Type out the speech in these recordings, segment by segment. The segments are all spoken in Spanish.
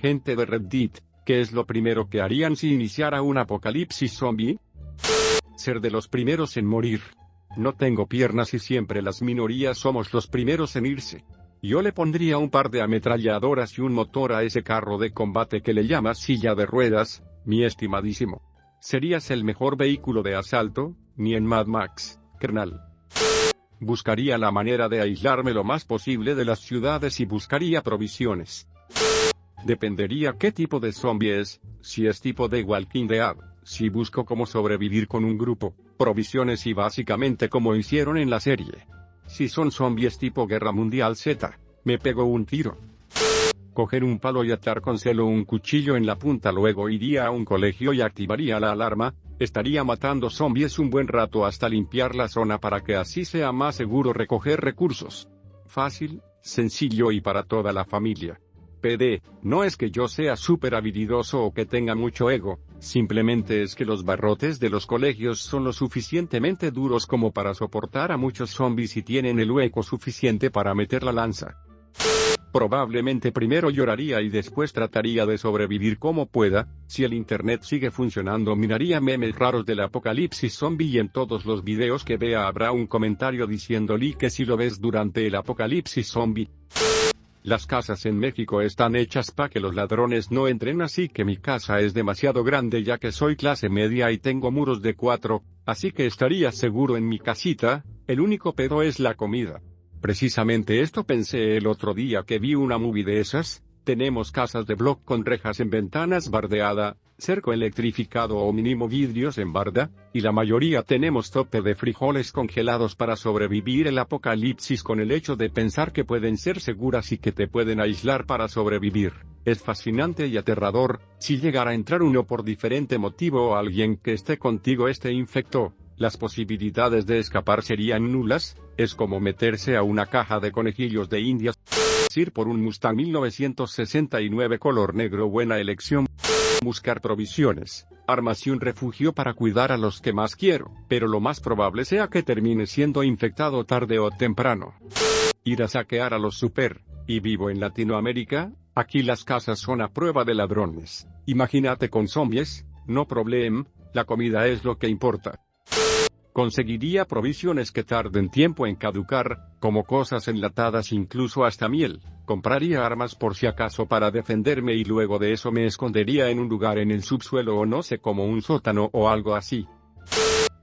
Gente de Reddit, ¿qué es lo primero que harían si iniciara un apocalipsis zombie? Ser de los primeros en morir. No tengo piernas y siempre las minorías somos los primeros en irse. Yo le pondría un par de ametralladoras y un motor a ese carro de combate que le llamas silla de ruedas, mi estimadísimo. Serías el mejor vehículo de asalto, ni en Mad Max, carnal. Buscaría la manera de aislarme lo más posible de las ciudades y buscaría provisiones. Dependería qué tipo de zombie es, si es tipo de Walking Dead, si busco cómo sobrevivir con un grupo, provisiones y básicamente como hicieron en la serie. Si son zombies tipo Guerra Mundial Z, me pego un tiro. Coger un palo y atar con celo un cuchillo en la punta luego iría a un colegio y activaría la alarma, estaría matando zombies un buen rato hasta limpiar la zona para que así sea más seguro recoger recursos. Fácil, sencillo y para toda la familia. PD, no es que yo sea súper habilidoso o que tenga mucho ego, simplemente es que los barrotes de los colegios son lo suficientemente duros como para soportar a muchos zombies y tienen el hueco suficiente para meter la lanza. Probablemente primero lloraría y después trataría de sobrevivir como pueda, si el internet sigue funcionando miraría memes raros del apocalipsis zombie y en todos los videos que vea habrá un comentario diciéndole que si lo ves durante el apocalipsis zombie. Las casas en México están hechas para que los ladrones no entren así que mi casa es demasiado grande ya que soy clase media y tengo muros de cuatro, así que estaría seguro en mi casita, el único pedo es la comida. Precisamente esto pensé el otro día que vi una movie de esas, tenemos casas de block con rejas en ventanas bardeada, cerco electrificado o mínimo vidrios en barda, y la mayoría tenemos tope de frijoles congelados para sobrevivir el apocalipsis con el hecho de pensar que pueden ser seguras y que te pueden aislar para sobrevivir. Es fascinante y aterrador, si llegara a entrar uno por diferente motivo o alguien que esté contigo este infecto, las posibilidades de escapar serían nulas, es como meterse a una caja de conejillos de indias. Ir por un Mustang 1969 color negro buena elección buscar provisiones, armas y un refugio para cuidar a los que más quiero, pero lo más probable sea que termine siendo infectado tarde o temprano. Ir a saquear a los super, y vivo en Latinoamérica, aquí las casas son a prueba de ladrones. Imagínate con zombies, no problem, la comida es lo que importa. Conseguiría provisiones que tarden tiempo en caducar, como cosas enlatadas incluso hasta miel. Compraría armas por si acaso para defenderme y luego de eso me escondería en un lugar en el subsuelo o no sé como un sótano o algo así.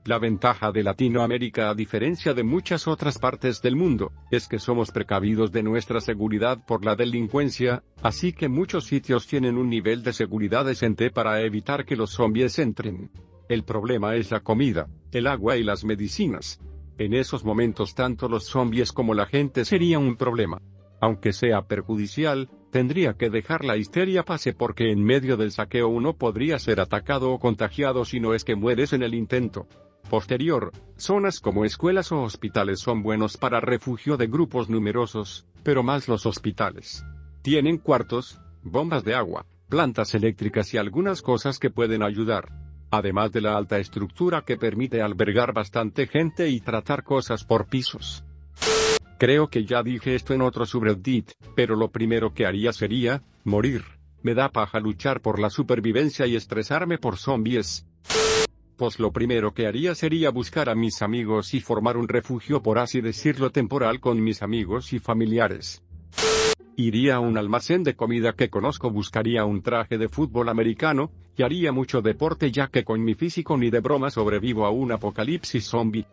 La ventaja de Latinoamérica a diferencia de muchas otras partes del mundo, es que somos precavidos de nuestra seguridad por la delincuencia, así que muchos sitios tienen un nivel de seguridad decente para evitar que los zombies entren. El problema es la comida, el agua y las medicinas. En esos momentos tanto los zombies como la gente sería un problema. Aunque sea perjudicial, tendría que dejar la histeria pase porque en medio del saqueo uno podría ser atacado o contagiado si no es que mueres en el intento. Posterior, zonas como escuelas o hospitales son buenos para refugio de grupos numerosos, pero más los hospitales. Tienen cuartos, bombas de agua, plantas eléctricas y algunas cosas que pueden ayudar además de la alta estructura que permite albergar bastante gente y tratar cosas por pisos. Creo que ya dije esto en otro subreddit, pero lo primero que haría sería, morir. Me da paja luchar por la supervivencia y estresarme por zombies. Pues lo primero que haría sería buscar a mis amigos y formar un refugio por así decirlo temporal con mis amigos y familiares. Iría a un almacén de comida que conozco, buscaría un traje de fútbol americano, y haría mucho deporte ya que con mi físico ni de broma sobrevivo a un apocalipsis zombie.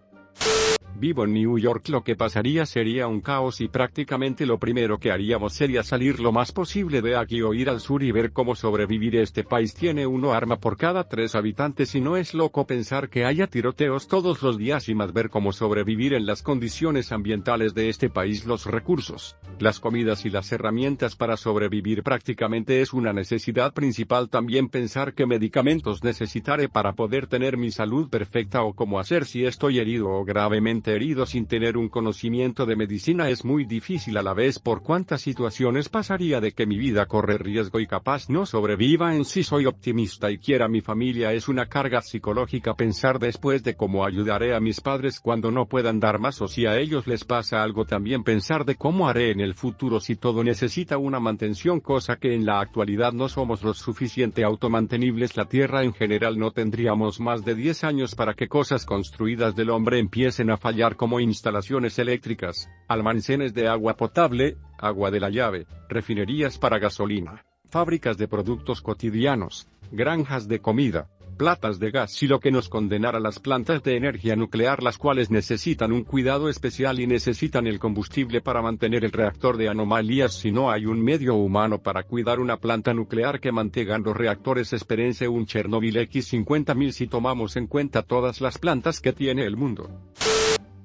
Vivo en New York, lo que pasaría sería un caos y prácticamente lo primero que haríamos sería salir lo más posible de aquí o ir al sur y ver cómo sobrevivir. Este país tiene uno arma por cada tres habitantes y no es loco pensar que haya tiroteos todos los días y más ver cómo sobrevivir en las condiciones ambientales de este país. Los recursos, las comidas y las herramientas para sobrevivir prácticamente es una necesidad principal. También pensar qué medicamentos necesitaré para poder tener mi salud perfecta o cómo hacer si estoy herido o gravemente herido sin tener un conocimiento de medicina es muy difícil a la vez por cuántas situaciones pasaría de que mi vida corre riesgo y capaz no sobreviva en sí. Soy optimista y quiera mi familia es una carga psicológica pensar después de cómo ayudaré a mis padres cuando no puedan dar más o si a ellos les pasa algo también pensar de cómo haré en el futuro si todo necesita una mantención cosa que en la actualidad no somos lo suficiente automantenibles. La tierra en general no tendríamos más de 10 años para que cosas construidas del hombre empiecen a fallar como instalaciones eléctricas, almacenes de agua potable, agua de la llave, refinerías para gasolina, fábricas de productos cotidianos, granjas de comida, platas de gas y lo que nos condenará las plantas de energía nuclear las cuales necesitan un cuidado especial y necesitan el combustible para mantener el reactor de anomalías si no hay un medio humano para cuidar una planta nuclear que mantengan los reactores espérense un Chernobyl X50000 si tomamos en cuenta todas las plantas que tiene el mundo.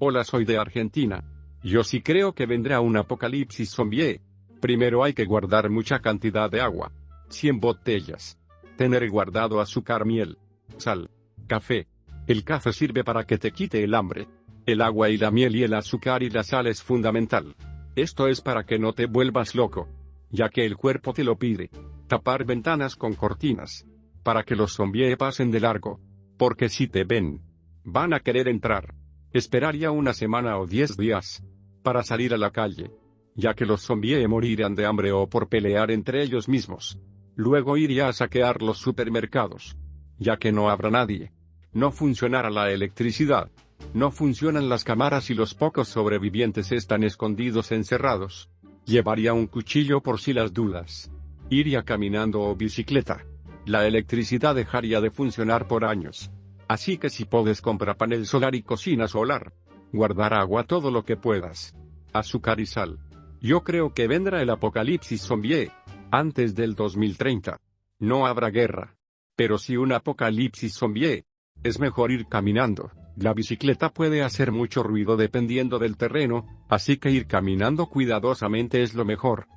Hola soy de Argentina. Yo sí creo que vendrá un apocalipsis zombie. Primero hay que guardar mucha cantidad de agua. 100 botellas Tener guardado azúcar, miel, sal, café. El café sirve para que te quite el hambre. El agua y la miel y el azúcar y la sal es fundamental. Esto es para que no te vuelvas loco. Ya que el cuerpo te lo pide. Tapar ventanas con cortinas. Para que los zombies pasen de largo. Porque si te ven, van a querer entrar. Esperaría una semana o diez días. Para salir a la calle. Ya que los zombies morirán de hambre o por pelear entre ellos mismos. Luego iría a saquear los supermercados. Ya que no habrá nadie. No funcionará la electricidad. No funcionan las cámaras y los pocos sobrevivientes están escondidos encerrados. Llevaría un cuchillo por si las dudas. Iría caminando o bicicleta. La electricidad dejaría de funcionar por años. Así que si puedes comprar panel solar y cocina solar. Guardar agua todo lo que puedas. Azúcar y sal. Yo creo que vendrá el apocalipsis zombie antes del 2030. No habrá guerra. Pero si un apocalipsis zombie, es mejor ir caminando. La bicicleta puede hacer mucho ruido dependiendo del terreno, así que ir caminando cuidadosamente es lo mejor.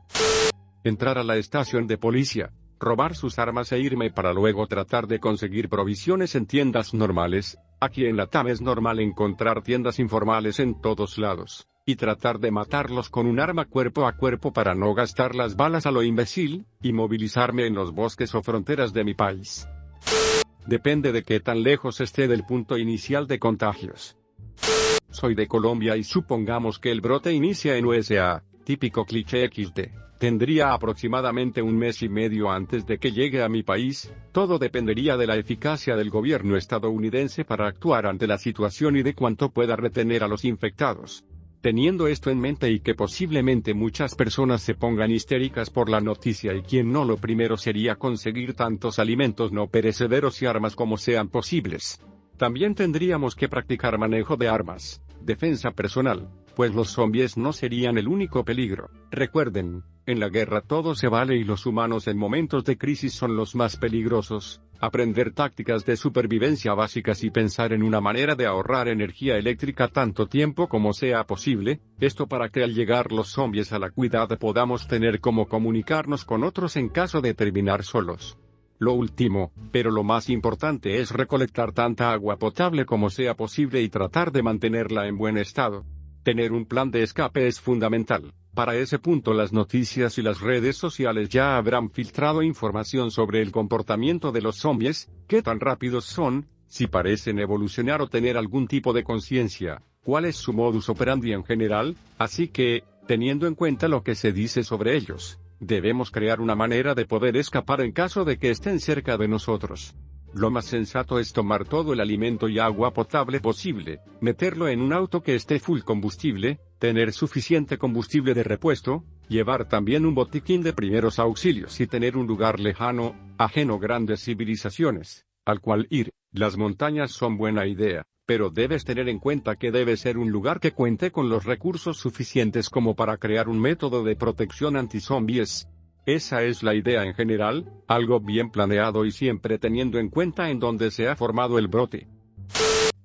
Entrar a la estación de policía, robar sus armas e irme para luego tratar de conseguir provisiones en tiendas normales. Aquí en la TAM es normal encontrar tiendas informales en todos lados y tratar de matarlos con un arma cuerpo a cuerpo para no gastar las balas a lo imbécil, y movilizarme en los bosques o fronteras de mi país. Depende de qué tan lejos esté del punto inicial de contagios. Soy de Colombia y supongamos que el brote inicia en USA, típico cliché XD. Tendría aproximadamente un mes y medio antes de que llegue a mi país, todo dependería de la eficacia del gobierno estadounidense para actuar ante la situación y de cuánto pueda retener a los infectados. Teniendo esto en mente y que posiblemente muchas personas se pongan histéricas por la noticia y quien no lo primero sería conseguir tantos alimentos no perecederos y armas como sean posibles. También tendríamos que practicar manejo de armas, defensa personal, pues los zombies no serían el único peligro. Recuerden, en la guerra todo se vale y los humanos en momentos de crisis son los más peligrosos. Aprender tácticas de supervivencia básicas y pensar en una manera de ahorrar energía eléctrica tanto tiempo como sea posible, esto para que al llegar los zombies a la cuidad podamos tener como comunicarnos con otros en caso de terminar solos. Lo último, pero lo más importante es recolectar tanta agua potable como sea posible y tratar de mantenerla en buen estado. Tener un plan de escape es fundamental. Para ese punto las noticias y las redes sociales ya habrán filtrado información sobre el comportamiento de los zombies, qué tan rápidos son, si parecen evolucionar o tener algún tipo de conciencia, cuál es su modus operandi en general, así que, teniendo en cuenta lo que se dice sobre ellos, debemos crear una manera de poder escapar en caso de que estén cerca de nosotros. Lo más sensato es tomar todo el alimento y agua potable posible, meterlo en un auto que esté full combustible, tener suficiente combustible de repuesto, llevar también un botiquín de primeros auxilios y tener un lugar lejano, ajeno grandes civilizaciones, al cual ir. Las montañas son buena idea, pero debes tener en cuenta que debe ser un lugar que cuente con los recursos suficientes como para crear un método de protección anti-zombies, esa es la idea en general, algo bien planeado y siempre teniendo en cuenta en dónde se ha formado el brote.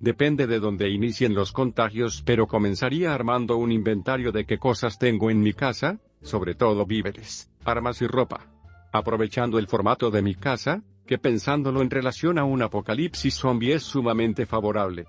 Depende de dónde inicien los contagios, pero comenzaría armando un inventario de qué cosas tengo en mi casa, sobre todo víveres, armas y ropa. Aprovechando el formato de mi casa, que pensándolo en relación a un apocalipsis zombie es sumamente favorable.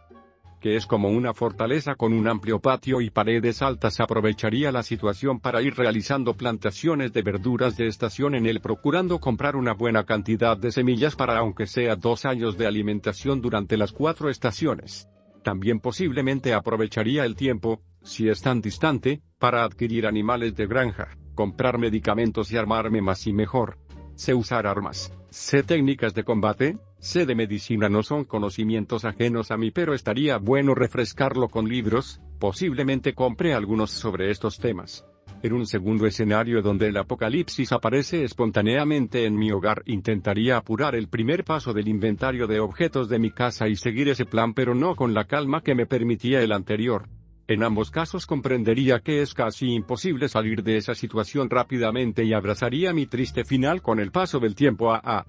Que es como una fortaleza con un amplio patio y paredes altas aprovecharía la situación para ir realizando plantaciones de verduras de estación en él procurando comprar una buena cantidad de semillas para aunque sea dos años de alimentación durante las cuatro estaciones. También posiblemente aprovecharía el tiempo, si es tan distante, para adquirir animales de granja, comprar medicamentos y armarme más y mejor. Sé usar armas, sé técnicas de combate, sé de medicina no son conocimientos ajenos a mí pero estaría bueno refrescarlo con libros, posiblemente compre algunos sobre estos temas. En un segundo escenario donde el apocalipsis aparece espontáneamente en mi hogar intentaría apurar el primer paso del inventario de objetos de mi casa y seguir ese plan pero no con la calma que me permitía el anterior. En ambos casos comprendería que es casi imposible salir de esa situación rápidamente y abrazaría mi triste final con el paso del tiempo a a.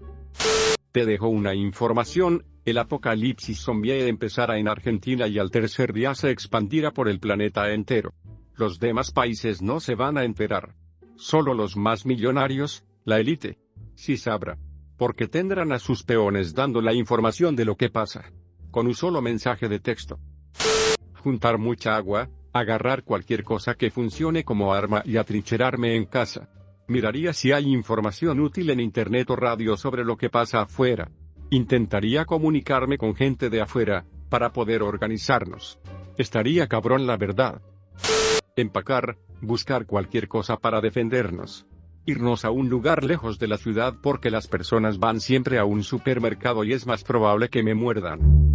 Te dejo una información, el apocalipsis zombie empezará en Argentina y al tercer día se expandirá por el planeta entero. Los demás países no se van a enterar. Solo los más millonarios, la élite. Sí sabrá. Porque tendrán a sus peones dando la información de lo que pasa. Con un solo mensaje de texto juntar mucha agua, agarrar cualquier cosa que funcione como arma y atrincherarme en casa. Miraría si hay información útil en internet o radio sobre lo que pasa afuera. Intentaría comunicarme con gente de afuera, para poder organizarnos. Estaría cabrón la verdad. Empacar, buscar cualquier cosa para defendernos. Irnos a un lugar lejos de la ciudad porque las personas van siempre a un supermercado y es más probable que me muerdan.